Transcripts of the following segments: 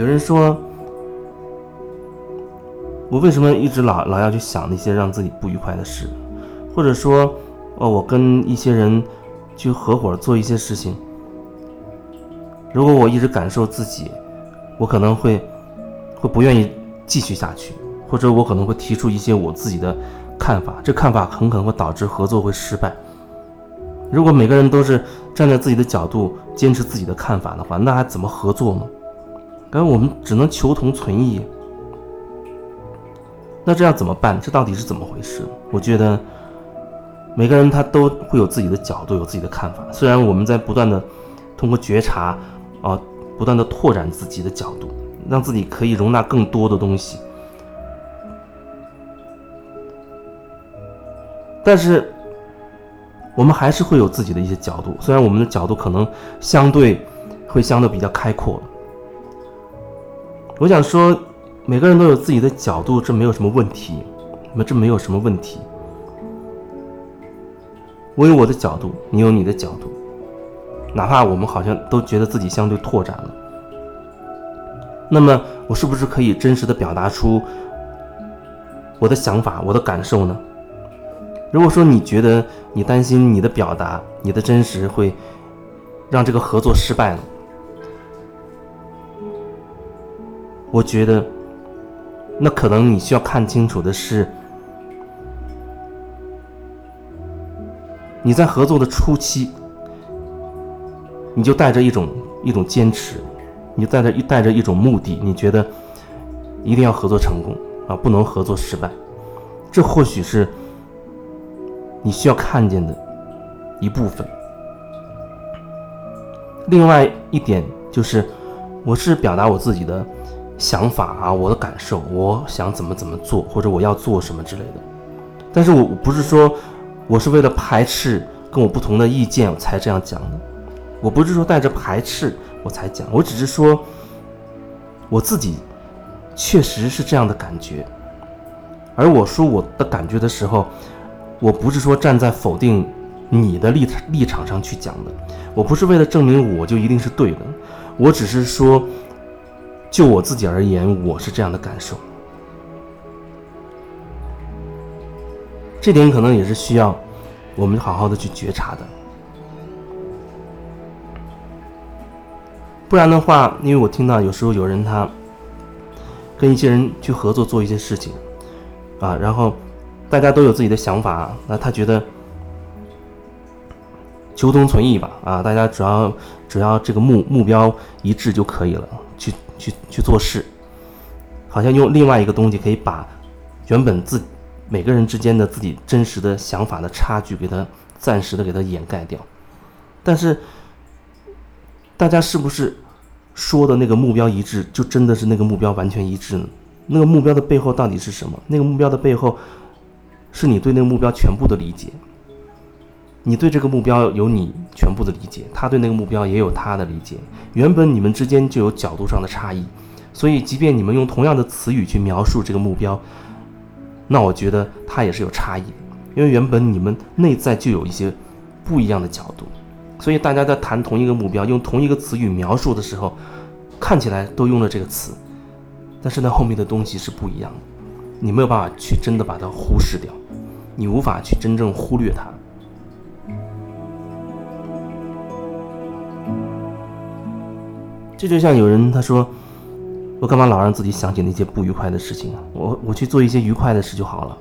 有人说，我为什么一直老老要去想那些让自己不愉快的事，或者说，哦，我跟一些人去合伙做一些事情，如果我一直感受自己，我可能会会不愿意继续下去，或者我可能会提出一些我自己的看法，这看法很可能会导致合作会失败。如果每个人都是站在自己的角度坚持自己的看法的话，那还怎么合作呢？感觉我们只能求同存异。那这样怎么办？这到底是怎么回事？我觉得每个人他都会有自己的角度，有自己的看法。虽然我们在不断的通过觉察啊，不断的拓展自己的角度，让自己可以容纳更多的东西，但是。我们还是会有自己的一些角度，虽然我们的角度可能相对会相对比较开阔。我想说，每个人都有自己的角度，这没有什么问题，那这没有什么问题。我有我的角度，你有你的角度，哪怕我们好像都觉得自己相对拓展了，那么我是不是可以真实的表达出我的想法、我的感受呢？如果说你觉得你担心你的表达、你的真实会让这个合作失败了，我觉得那可能你需要看清楚的是，你在合作的初期，你就带着一种一种坚持，你就带着带着一种目的，你觉得一定要合作成功啊，不能合作失败，这或许是。你需要看见的一部分。另外一点就是，我是表达我自己的想法啊，我的感受，我想怎么怎么做，或者我要做什么之类的。但是我不是说我是为了排斥跟我不同的意见才这样讲的，我不是说带着排斥我才讲，我只是说我自己确实是这样的感觉。而我说我的感觉的时候。我不是说站在否定你的立场立场上去讲的，我不是为了证明我就一定是对的，我只是说，就我自己而言，我是这样的感受。这点可能也是需要我们好好的去觉察的，不然的话，因为我听到有时候有人他跟一些人去合作做一些事情，啊，然后。大家都有自己的想法，那他觉得求同存异吧，啊，大家只要只要这个目目标一致就可以了，去去做事，好像用另外一个东西可以把原本自每个人之间的自己真实的想法的差距给它暂时的给它掩盖掉，但是大家是不是说的那个目标一致，就真的是那个目标完全一致呢？那个目标的背后到底是什么？那个目标的背后。是你对那个目标全部的理解，你对这个目标有你全部的理解，他对那个目标也有他的理解。原本你们之间就有角度上的差异，所以即便你们用同样的词语去描述这个目标，那我觉得它也是有差异的，因为原本你们内在就有一些不一样的角度，所以大家在谈同一个目标，用同一个词语描述的时候，看起来都用了这个词，但是那后面的东西是不一样的，你没有办法去真的把它忽视掉。你无法去真正忽略它。这就像有人他说：“我干嘛老让自己想起那些不愉快的事情啊？我我去做一些愉快的事就好了。”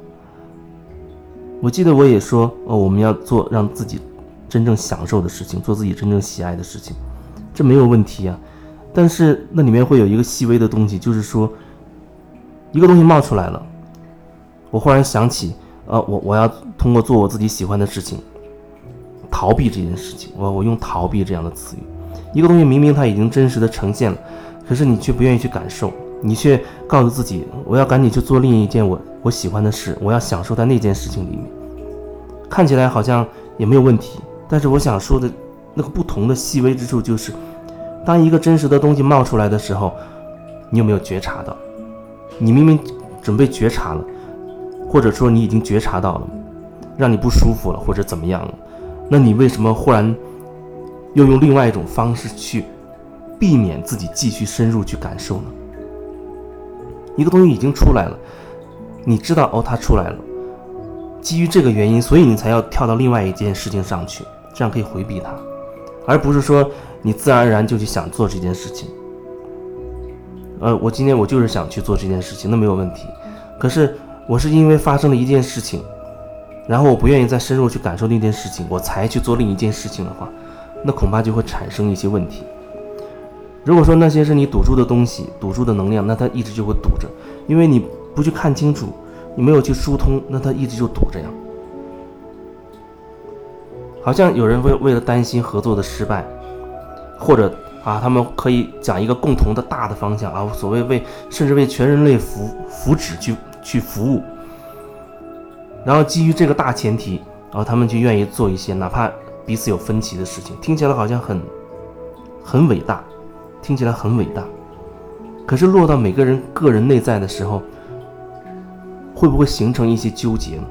我记得我也说：“哦，我们要做让自己真正享受的事情，做自己真正喜爱的事情，这没有问题啊。但是那里面会有一个细微的东西，就是说，一个东西冒出来了，我忽然想起。”呃，我我要通过做我自己喜欢的事情，逃避这件事情。我我用逃避这样的词语，一个东西明明它已经真实的呈现了，可是你却不愿意去感受，你却告诉自己，我要赶紧去做另一件我我喜欢的事，我要享受在那件事情里面。看起来好像也没有问题，但是我想说的那个不同的细微之处就是，当一个真实的东西冒出来的时候，你有没有觉察到？你明明准备觉察了。或者说你已经觉察到了，让你不舒服了，或者怎么样了？那你为什么忽然又用另外一种方式去避免自己继续深入去感受呢？一个东西已经出来了，你知道哦，它出来了。基于这个原因，所以你才要跳到另外一件事情上去，这样可以回避它，而不是说你自然而然就去想做这件事情。呃，我今天我就是想去做这件事情，那没有问题。可是我是因为发生了一件事情，然后我不愿意再深入去感受那件事情，我才去做另一件事情的话，那恐怕就会产生一些问题。如果说那些是你堵住的东西，堵住的能量，那它一直就会堵着，因为你不去看清楚。你没有去疏通，那它一直就堵着呀。好像有人为为了担心合作的失败，或者啊，他们可以讲一个共同的大的方向啊，所谓为甚至为全人类福福祉去去服务。然后基于这个大前提，然后他们就愿意做一些哪怕彼此有分歧的事情，听起来好像很很伟大，听起来很伟大。可是落到每个人个人内在的时候。会不会形成一些纠结呢？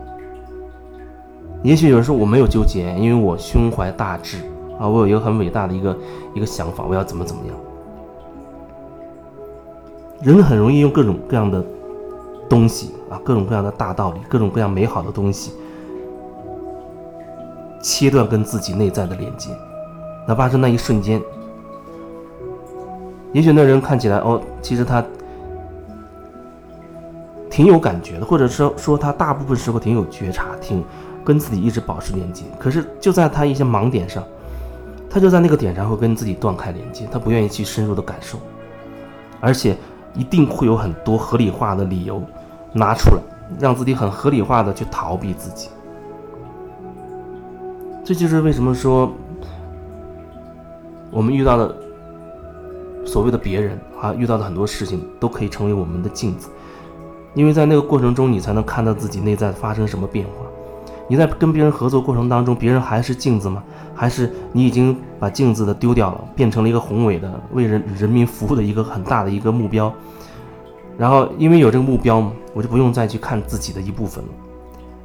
也许有人说我没有纠结，因为我胸怀大志啊，我有一个很伟大的一个一个想法，我要怎么怎么样。人很容易用各种各样的东西啊，各种各样的大道理，各种各样美好的东西，切断跟自己内在的连接，哪怕是那一瞬间。也许那人看起来哦，其实他。挺有感觉的，或者说说他大部分时候挺有觉察，挺跟自己一直保持连接。可是就在他一些盲点上，他就在那个点上会跟自己断开连接，他不愿意去深入的感受，而且一定会有很多合理化的理由拿出来，让自己很合理化的去逃避自己。这就是为什么说我们遇到的所谓的别人啊，遇到的很多事情都可以成为我们的镜子。因为在那个过程中，你才能看到自己内在发生什么变化。你在跟别人合作过程当中，别人还是镜子吗？还是你已经把镜子的丢掉了，变成了一个宏伟的为人人民服务的一个很大的一个目标？然后因为有这个目标嘛，我就不用再去看自己的一部分了。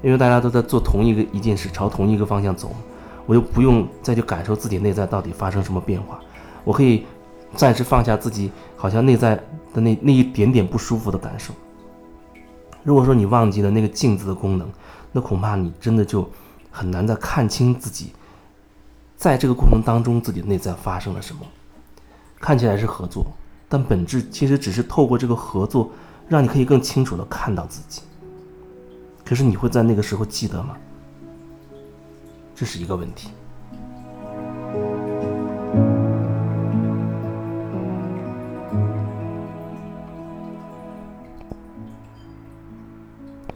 因为大家都在做同一个一件事，朝同一个方向走，我就不用再去感受自己内在到底发生什么变化。我可以暂时放下自己好像内在的那那一点点不舒服的感受。如果说你忘记了那个镜子的功能，那恐怕你真的就很难再看清自己，在这个过程当中自己内在发生了什么。看起来是合作，但本质其实只是透过这个合作，让你可以更清楚的看到自己。可是你会在那个时候记得吗？这是一个问题。